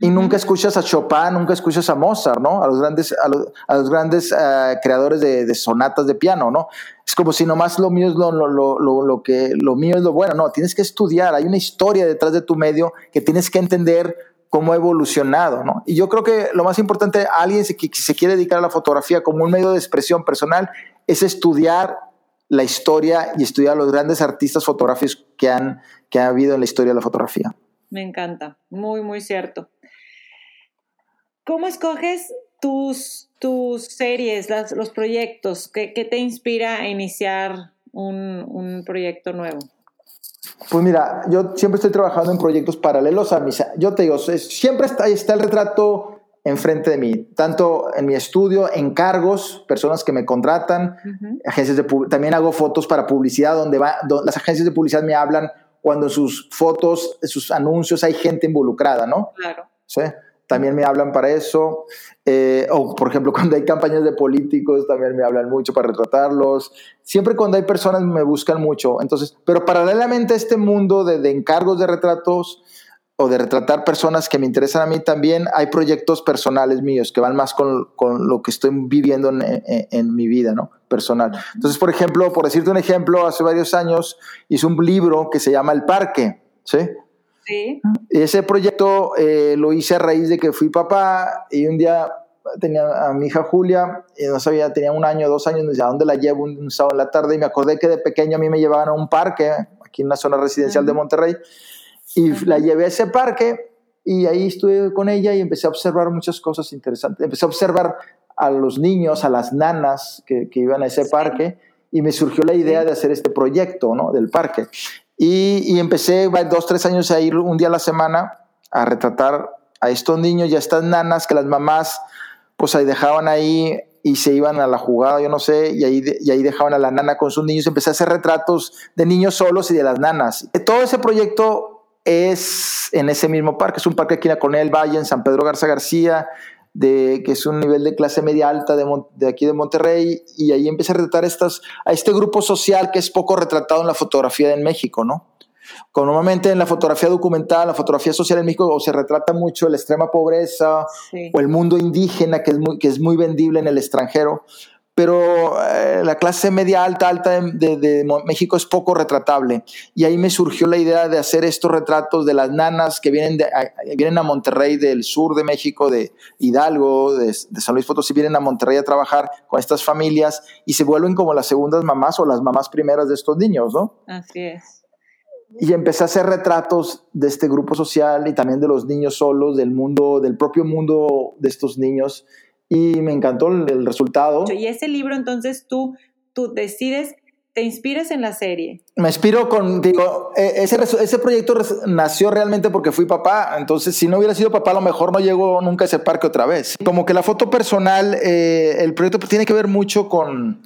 y nunca escuchas a Chopin, nunca escuchas a Mozart, ¿no? A los grandes, a los, grandes eh, creadores de, sonatas de piano, ¿no? Es como si nomás lo mío es lo, lo, lo, lo, que, lo mío es lo bueno. No, tienes que estudiar. Hay una historia detrás de tu medio que tienes que entender cómo ha evolucionado, ¿no? Y yo creo que lo más importante, alguien que se quiere dedicar a la fotografía como un medio de expresión personal, es estudiar la historia y estudiar los grandes artistas fotográficos que han que ha habido en la historia de la fotografía. Me encanta, muy, muy cierto. ¿Cómo escoges tus, tus series, los proyectos? ¿Qué, te inspira a iniciar un, proyecto nuevo? Pues mira, yo siempre estoy trabajando en proyectos paralelos a mis... Yo te digo, siempre está, está el retrato enfrente de mí, tanto en mi estudio, encargos, personas que me contratan, agencias de también hago fotos para publicidad donde va, las agencias de publicidad me hablan cuando en sus fotos, en sus anuncios hay gente involucrada, ¿no? Claro. ¿Sí? También me hablan para eso. Eh, o, por ejemplo, cuando hay campañas de políticos, también me hablan mucho para retratarlos. Siempre cuando hay personas me buscan mucho. Entonces, pero paralelamente a este mundo de, encargos de retratos o de retratar personas que me interesan a mí también, hay proyectos personales míos que van más con, con lo que estoy viviendo en, en, mi vida, ¿no? Personal. Entonces, por ejemplo, por decirte un ejemplo, hace varios años hice un libro que se llama El Parque, ¿sí? Ese proyecto eh, lo hice a raíz de que fui papá y un día tenía a mi hija Julia, y no sabía, tenía un año, dos años, ¿a dónde la llevo un, sábado en la tarde? Y me acordé que de pequeño a mí me llevaban a un parque, aquí en una zona residencial de Monterrey, y la llevé a ese parque y ahí estuve con ella y empecé a observar muchas cosas interesantes. Empecé a observar a los niños, a las nanas que, que iban a ese parque y me surgió la idea de hacer este proyecto ¿no? del parque. Y, empecé dos, tres años a ir un día a la semana a retratar a estos niños y a estas nanas que las mamás pues ahí dejaban ahí y se iban a la jugada, yo no sé, y ahí, y ahí dejaban a la nana con sus niños. Empecé a hacer retratos de niños solos y de las nanas. Todo ese proyecto es en ese mismo parque, es un parque aquí en la Cornel Valle, en San Pedro Garza García, de, que es un nivel de clase media alta de, de, aquí de Monterrey, y ahí empecé a retratar estas, a este grupo social que es poco retratado en la fotografía en México, ¿no? Como normalmente en la fotografía documental, la fotografía social en México, o se retrata mucho la extrema pobreza o el mundo indígena, que es, muy, que es muy vendible en el extranjero, pero eh, la clase media alta, alta de, México es poco retratable. Y ahí me surgió la idea de hacer estos retratos de las nanas que vienen, de, a, vienen a Monterrey del sur de México, de Hidalgo, de, San Luis Potosí, vienen a Monterrey a trabajar con estas familias y se vuelven como las segundas mamás o las mamás primeras de estos niños, ¿no? Así es. y empecé a hacer retratos de este grupo social y también de los niños solos, del mundo, del propio mundo de estos niños. Y me encantó el, resultado. Y ese libro, entonces tú, tú decides, te inspiras en la serie. Me inspiro con, digo, e, ese, ese proyecto nació realmente porque fui papá. Entonces, si no hubiera sido papá, a lo mejor no llego nunca a ese parque otra vez. Como que la foto personal, eh, el proyecto tiene que ver mucho con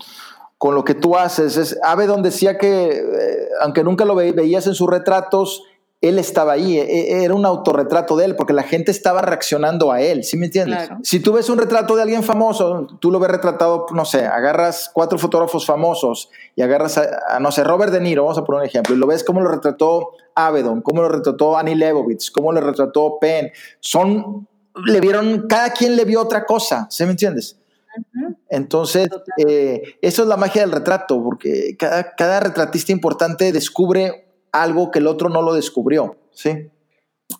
con lo que tú haces. Es, Avedon decía que, eh, aunque nunca lo veías en sus retratos, él estaba ahí, e, e, era un autorretrato de él, porque la gente estaba reaccionando a él, ¿sí me entiendes? Si tú ves un retrato de alguien famoso, tú lo ves retratado, no sé, agarras cuatro fotógrafos famosos y agarras a, no sé, Robert De Niro, vamos a poner un ejemplo, y lo ves cómo lo retrató Avedon, cómo lo retrató Annie Leibovitz, cómo lo retrató Penn, son, le vieron, cada quien le vio otra cosa, ¿sí me entiendes? Entonces, eh, eso es la magia del retrato, porque cada, cada, retratista importante descubre algo que el otro no lo descubrió, ¿sí?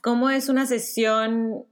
¿Cómo es una sesión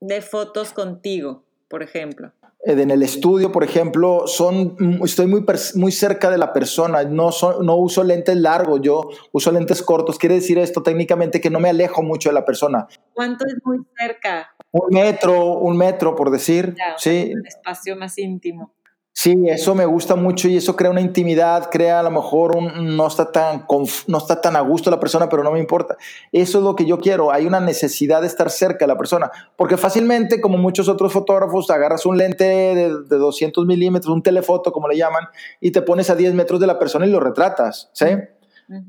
de fotos contigo, por ejemplo? Eh, en el estudio, por ejemplo, son, estoy muy, muy cerca de la persona, no, no uso lentes largos, yo uso lentes cortos. Quiere decir esto técnicamente que no me alejo mucho de la persona. ¿Cuánto es muy cerca? Un metro, un metro, por decir. sí. Un espacio más íntimo. Sí, eso me gusta mucho y eso crea una intimidad, crea a lo mejor un, no está tan no está tan a gusto la persona, pero no me importa. Eso es lo que yo quiero. Hay una necesidad de estar cerca de la persona, porque fácilmente, como muchos otros fotógrafos, agarras un lente de, 200 milímetros, un telefoto, como le llaman, y te pones a 10 metros de la persona y lo retratas, ¿sí?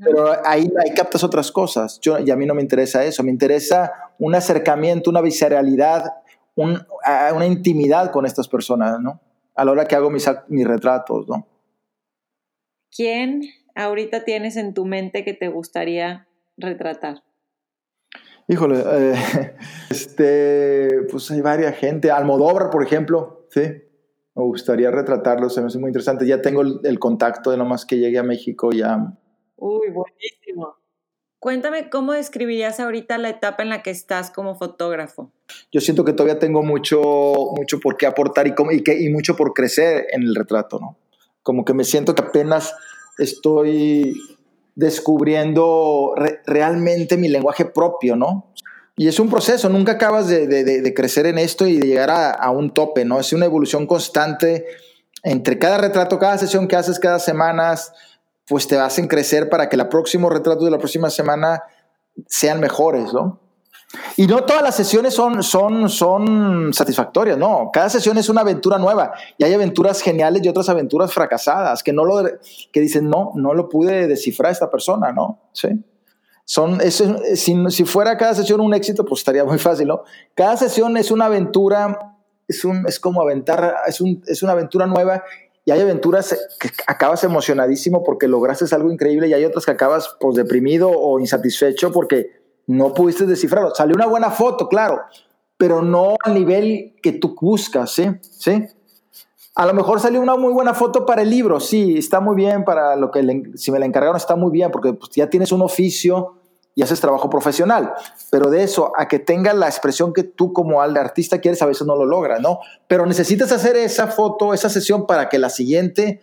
Pero ahí, ahí captas otras cosas. Yo, y a mí no me interesa eso. Me interesa un acercamiento, una visceralidad, una intimidad con estas personas, ¿no? A la hora que hago mis, mis retratos, ¿no? ¿Quién ahorita tienes en tu mente que te gustaría retratar? Híjole, eh, este, pues hay varias gente. Almodóvar, por ejemplo, sí. Me gustaría retratarlo, se me hace muy interesante. Ya tengo el, el contacto de nomás que llegue a México ya. Uy, buenísimo. Cuéntame cómo describirías ahorita la etapa en la que estás como fotógrafo. Yo siento que todavía tengo mucho, mucho por qué aportar y, y, que, y mucho por crecer en el retrato, ¿no? Como que me siento que apenas estoy descubriendo realmente mi lenguaje propio, ¿no? Y es un proceso, nunca acabas de, de, de crecer en esto y de llegar a, a, un tope, ¿no? Es una evolución constante entre cada retrato, cada sesión que haces cada semana, pues te hacen crecer para que el próximo retrato de la próxima semana sean mejores, ¿no? Y no todas las sesiones son, son, son satisfactorias, no. Cada sesión es una aventura nueva y hay aventuras geniales y otras aventuras fracasadas que no lo, que dicen, no, no lo pude descifrar esta persona, ¿no? Sí. Son, si, si fuera cada sesión un éxito, pues estaría muy fácil, ¿no? Cada sesión es una aventura, es, un, es como aventar, es, un, es una aventura nueva y hay aventuras que acabas emocionadísimo porque lograste algo increíble y hay otras que acabas pues, deprimido o insatisfecho porque no pudiste descifrarlo. Salió una buena foto, claro, pero no al nivel que tú buscas, ¿sí? ¿Sí? A lo mejor salió una muy buena foto para el libro, sí, está muy bien para lo que si me la encargaron está muy bien porque pues, ya tienes un oficio y haces trabajo profesional. Pero de eso a que tenga la expresión que tú como artista quieres, a veces no lo logras, ¿no? Pero necesitas hacer esa foto, esa sesión para que la siguiente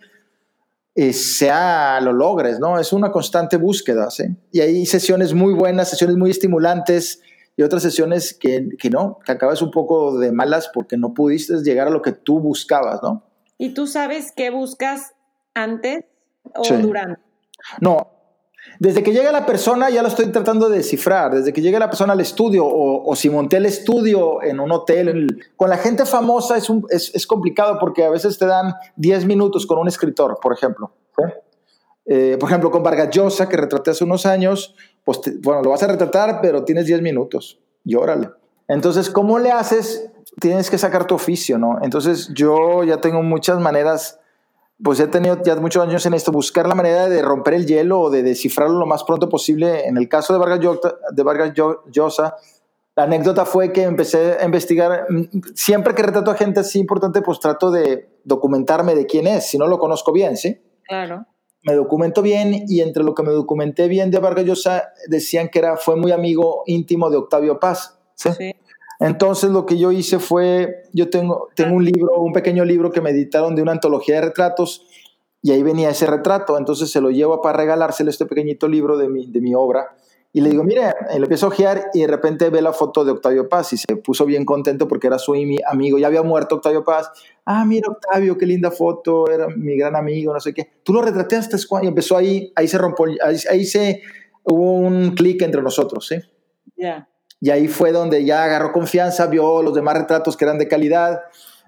eh, sea, lo logres, ¿no? Es una constante búsqueda, ¿sí? Y hay sesiones muy buenas, sesiones muy estimulantes y otras sesiones que, que no, que acabas un poco de malas porque no pudiste llegar a lo que tú buscabas, ¿no? ¿Y tú sabes qué buscas antes o durante? No, desde que llega la persona ya lo estoy tratando de descifrar, desde que llega la persona al estudio o, si monté el estudio en un hotel, con la gente famosa es, es, complicado porque a veces te dan 10 minutos con un escritor, por ejemplo. Eh, por ejemplo, con Vargas Llosa, que retraté hace unos años, pues bueno, lo vas a retratar, pero tienes 10 minutos y órale. Entonces, ¿cómo le haces? Tienes que sacar tu oficio, ¿no? Entonces, yo ya tengo muchas maneras pues he tenido ya muchos años en esto, buscar la manera de romper el hielo o de descifrarlo lo más pronto posible. En el caso de Vargas, Llosa, de Vargas Llosa, la anécdota fue que empecé a investigar, mm, siempre que retrato a gente así importante, pues trato de documentarme de quién es, si no lo conozco bien, ¿sí? Claro. Me documento bien y entre lo que me documenté bien de Vargas Llosa, decían que era, fue muy amigo íntimo de Octavio Paz, ¿sí? sí. Entonces lo que yo hice fue, yo tengo, tengo un libro, un pequeño libro que me editaron de una antología de retratos y ahí venía ese retrato, entonces se lo llevo para regalárselo este pequeñito libro de mi, de mi obra y le digo, mire, le empiezo a ojear y de repente ve la foto de Octavio Paz y se puso bien contento porque era su amigo, ya había muerto Octavio Paz. Ah, mira Octavio, qué linda foto, era mi gran amigo, no sé qué. Tú lo retrataste y empezó ahí, ahí se rompió, ahí, se, hubo un clic entre nosotros, ¿sí? Ya. Y ahí fue donde ya agarró confianza, vio los demás retratos que eran de calidad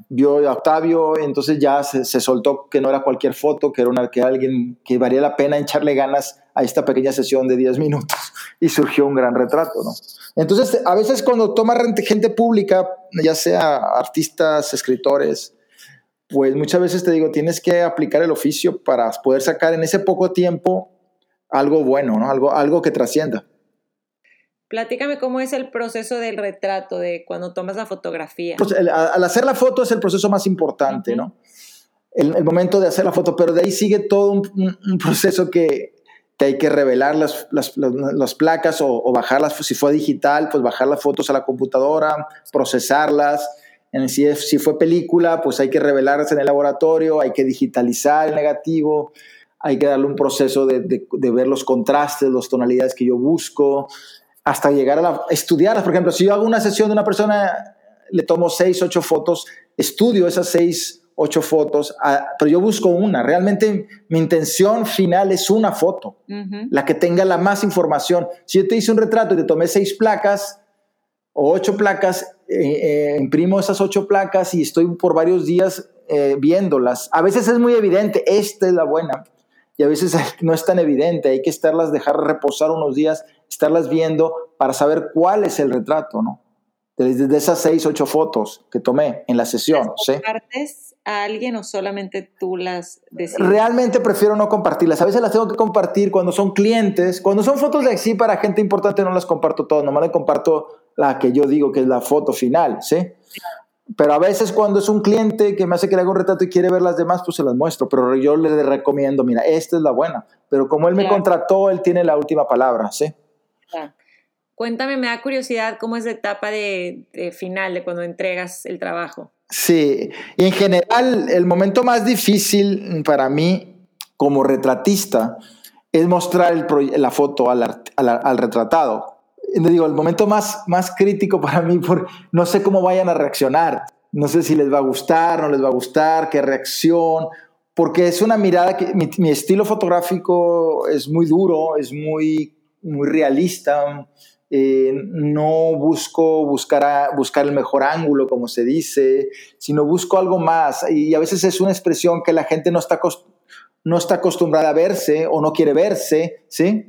vio a Octavio, entonces ya se, soltó que no era cualquier foto, que era una, que alguien que valía la pena echarle ganas a esta pequeña sesión de 10 minutos y surgió un gran retrato, ¿no? Entonces, a veces cuando toma gente pública, ya sea artistas, escritores, pues muchas veces te digo, tienes que aplicar el oficio para poder sacar en ese poco tiempo algo bueno, ¿no? Algo, algo que trascienda. Platícame cómo es el proceso del retrato, de cuando tomas la fotografía. Pues al hacer la foto es el proceso más importante, ¿no? El, momento de hacer la foto, pero de ahí sigue todo un, proceso que, hay que revelar las, las, placas o, o, bajarlas, si fue digital, pues bajar las fotos a la computadora, procesarlas. En, si, si fue película, pues hay que revelarlas en el laboratorio, hay que digitalizar el negativo, hay que darle un proceso de, de ver los contrastes, las tonalidades que yo busco hasta llegar a, la, estudiarlas. Por ejemplo, si yo hago una sesión de una persona, le tomo seis, ocho fotos, estudio esas seis, ocho fotos, ah, pero yo busco una. Realmente mi intención final es una foto, la que tenga la más información. Si yo te hice un retrato y te tomé seis placas o ocho placas, eh, eh, imprimo esas ocho placas y estoy por varios días eh, viéndolas. A veces es muy evidente, esta es la buena, y a veces no es tan evidente, hay que estarlas, dejar reposar unos días, estarlas viendo para saber cuál es el retrato, ¿no? Desde esas seis, ocho fotos que tomé en la sesión. ¿sí? ¿Compartes a alguien o solamente tú las decides? Realmente prefiero no compartirlas. A veces las tengo que compartir cuando son clientes. Cuando son fotos de sí para gente importante no las comparto todas. Nomás le comparto la que yo digo que es la foto final, ¿sí? Pero a veces cuando es un cliente que me hace que le haga un retrato y quiere ver las demás, pues se las muestro. Pero yo le recomiendo, mira, esta es la buena. Pero como él me contrató, él tiene la última palabra, ¿sí? Cuéntame, me da curiosidad cómo es la etapa de, final, de cuando entregas el trabajo. Sí, en general el momento más difícil para mí como retratista es mostrar la foto al, al retratado digo, el momento más, más crítico para mí, por, no sé cómo vayan a reaccionar, no sé si les va a gustar, no les va a gustar, qué reacción, porque es una mirada que mi, estilo fotográfico es muy duro, es muy, muy realista, eh, no busco buscar, buscar el mejor ángulo, como se dice, sino busco algo más, y a veces es una expresión que la gente no está, no está acostumbrada a verse o no quiere verse, ¿sí?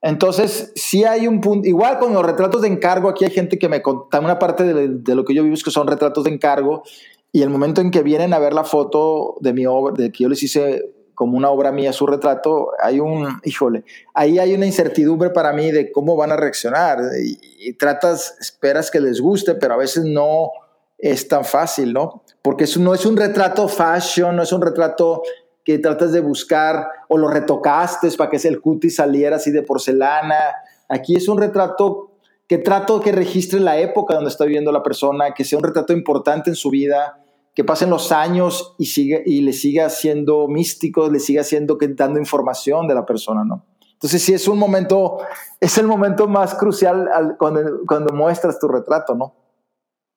Entonces, sí hay un punto, igual con los retratos de encargo, aquí hay gente que me conta, una parte de, lo que yo vivo es que son retratos de encargo, y el momento en que vienen a ver la foto de mi obra, de que yo les hice como una obra mía su retrato, hay un, híjole, ahí hay una incertidumbre para mí de cómo van a reaccionar, y, tratas, esperas que les guste, pero a veces no es tan fácil, ¿no? Porque no es un retrato fashion, no es un retrato que tratas de buscar o lo retocaste para que el cutis saliera así de porcelana. Aquí es un retrato que trato que registre la época donde está viviendo la persona, que sea un retrato importante en su vida, que pasen los años y, sigue, y le siga siendo místico, le siga siendo dando información de la persona, ¿no? Entonces sí es un momento, es el momento más crucial cuando, cuando muestras tu retrato, ¿no?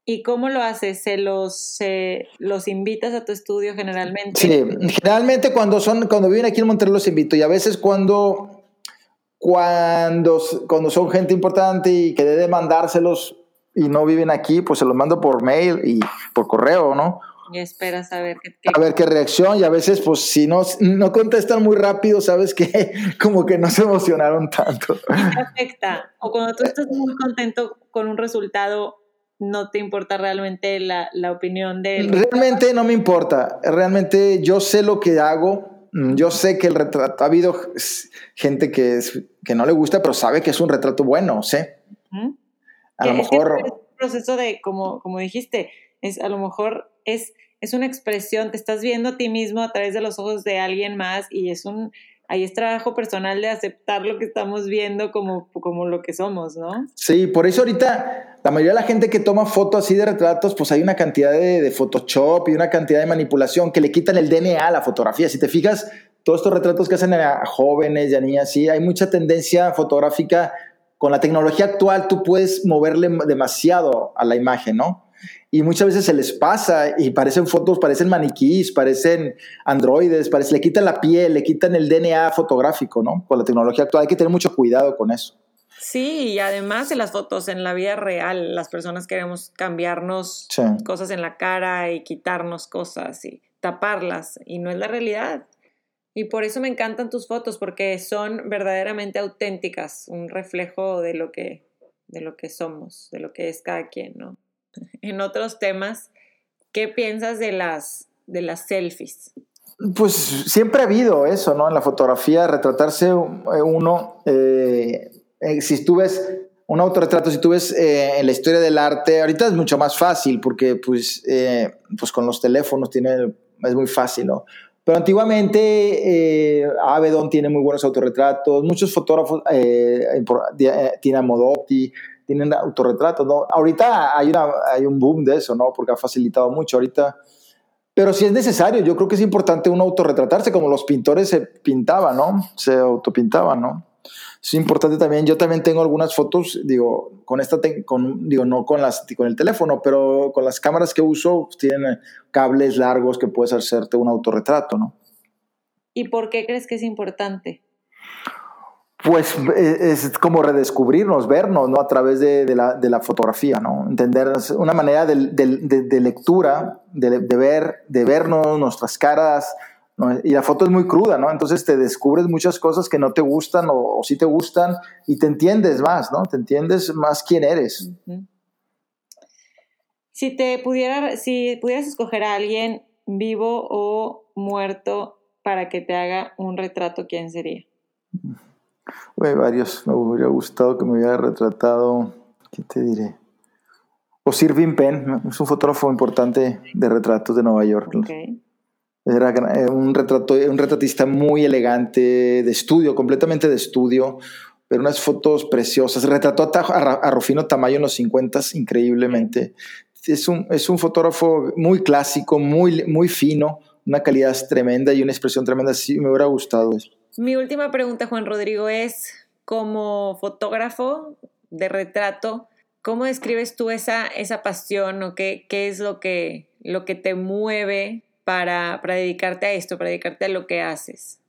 ¿Y cómo lo haces? ¿Se los, los invitas a tu estudio generalmente? Sí, generalmente cuando, son, cuando viven aquí en Monterrey los invito y a veces cuando, cuando, cuando son gente importante y que debe mandárselos y no viven aquí, pues se los mando por mail y por correo, ¿no? Y esperas a ver qué, A ver qué reacción y a veces pues si no, no contestan muy rápido, sabes que como que no se emocionaron tanto. ¿Y te afecta? O cuando tú estás muy contento con un resultado, no te importa realmente la, opinión de él. Realmente no me importa. Realmente yo sé lo que hago. Mm, yo sé que el retrato, ha habido gente que, que no le gusta, pero sabe que es un retrato bueno, sé. A lo mejor... Es un proceso de, como, como dijiste, es, a lo mejor es, es una expresión, te estás viendo a ti mismo a través de los ojos de alguien más y es un, ahí es trabajo personal de aceptar lo que estamos viendo como, como lo que somos, ¿no? Sí, por eso ahorita la mayoría de la gente que toma fotos así de retratos, pues hay una cantidad de, de Photoshop y una cantidad de manipulación que le quitan el DNA a la fotografía. Si te fijas, todos estos retratos que hacen a jóvenes y a niñas, sí, hay mucha tendencia fotográfica. Con la tecnología actual tú puedes moverle demasiado a la imagen, ¿no? y muchas veces se les pasa y parecen fotos, parecen maniquís, parecen androides, parece, le quitan la piel, le quitan el DNA fotográfico, ¿no? Con la tecnología actual hay que tener mucho cuidado con eso. Sí, y además en las fotos, en la vida real, las personas queremos cambiarnos cosas en la cara y quitarnos cosas y taparlas, y no es la realidad. Y por eso me encantan tus fotos, porque son verdaderamente auténticas, un reflejo de lo que, de lo que somos, de lo que es cada quien, ¿no? en otros temas, ¿qué piensas de las, de las selfies? Pues siempre ha habido eso, ¿no? En la fotografía, retratarse eh, uno, eh, eh, si tú ves un autorretrato, si tú ves en la historia del arte, ahorita es mucho más fácil porque pues, pues con los teléfonos tiene, es muy fácil, ¿no? Pero antiguamente Avedon tiene muy buenos autorretratos, muchos fotógrafos, Tina Modotti, tienen autorretratos, ¿no? Ahorita hay, una, hay un boom de eso, ¿no? Porque ha facilitado mucho ahorita. Pero si es necesario, yo creo que es importante uno autorretratarse, como los pintores se pintaban, ¿no? Se autopintaban, ¿no? Es importante también, yo también tengo algunas fotos, digo, con esta, con, digo, no con, las, con el teléfono, pero con las cámaras que uso, pues, tienen cables largos que puedes hacerte un autorretrato, ¿no? ¿Y por qué crees que es importante? pues e, es como redescubrirnos, vernos, ¿no? A través de, de, la, de la, fotografía, ¿no? Entender una manera de, de lectura, de, ver, de vernos, nuestras caras, Y la foto es muy cruda, ¿no? Entonces te descubres muchas cosas que no te gustan o, sí te gustan y te entiendes más, ¿no? Te entiendes más quién eres. Si te pudiera, si pudieras escoger a alguien vivo o muerto para que te haga un retrato, ¿quién sería? Hay varios. Me hubiera gustado que me hubiera retratado. ¿Qué te diré? O Sirvin Penn, es un fotógrafo importante de retratos de Nueva York. Era eh, un, retrato, un retratista muy elegante, de estudio, completamente de estudio, pero unas fotos preciosas. Retrató a, Rufino Tamayo en los 50 increíblemente. Es un, es un fotógrafo muy clásico, muy, muy fino, una calidad tremenda y una expresión tremenda. Sí, me hubiera gustado eso. Mi última pregunta, Juan Rodrigo, es, como fotógrafo de retrato, ¿cómo describes tú esa, esa pasión o qué, qué es lo que, lo que te mueve para, para dedicarte a esto, para dedicarte a lo que haces?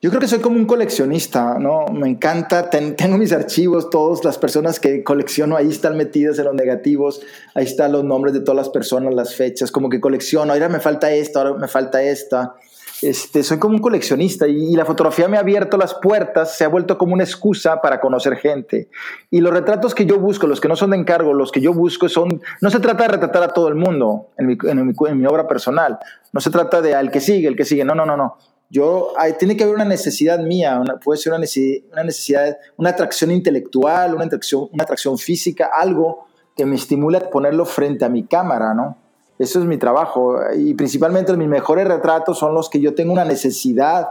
Yo creo que soy como un coleccionista, ¿no? Me encanta, tengo mis archivos, todas las personas que colecciono ahí están metidas en los negativos, ahí están los nombres de todas las personas, las fechas, como que colecciono, ahora me falta esto, ahora me falta esta. Este, soy como un coleccionista y, la fotografía me ha abierto las puertas, se ha vuelto como una excusa para conocer gente. Y los retratos que yo busco, los que no son de encargo, los que yo busco son, no se trata de retratar a todo el mundo en mi, en obra personal, no se trata de al que sigue, el que sigue, no, no, no, no. Yo, hay, tiene que haber una necesidad mía, puede ser una necesidad, una una atracción intelectual, una atracción, una atracción física, algo que me estimule a ponerlo frente a mi cámara, ¿no? Eso es mi trabajo. Y principalmente mis mejores retratos son los que yo tengo una necesidad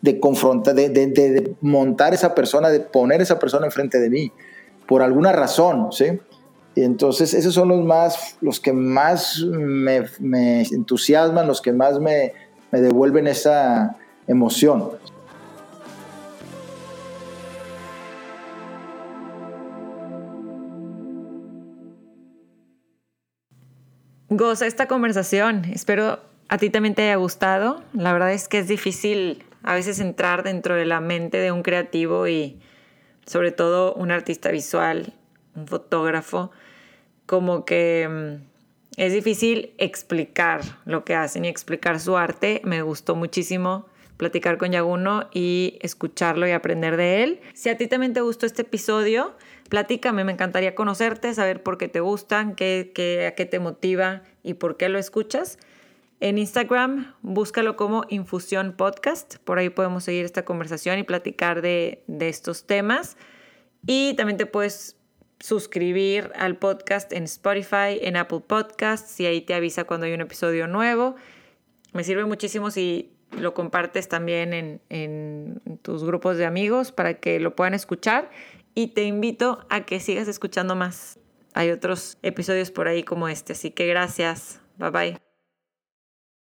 de confrontar, de, montar esa persona, de poner esa persona enfrente de mí, por alguna razón, ¿sí? Y entonces esos son los más, los que más me, me entusiasman, los que más me, me devuelven esa emoción. Goza esta conversación. Espero a ti también te haya gustado. La verdad es que es difícil a veces entrar dentro de la mente de un creativo y sobre todo un artista visual, un fotógrafo, como que mm, es difícil explicar lo que hacen y explicar su arte. Me gustó muchísimo platicar con Yaguno y escucharlo y aprender de él. Si a ti también te gustó este episodio, platícame, me encantaría conocerte, saber por qué te gustan, qué, qué, a qué te motiva y por qué lo escuchas. En Instagram, búscalo como Infusión Podcast. Por ahí podemos seguir esta conversación y platicar de, de estos temas. Y también te puedes suscribir al podcast en Spotify, en Apple Podcasts, y ahí te avisa cuando hay un episodio nuevo. Me sirve muchísimo si lo compartes también en, en tus grupos de amigos para que lo puedan escuchar y te invito a que sigas escuchando más. Hay otros episodios por ahí como este, así que gracias. Bye bye.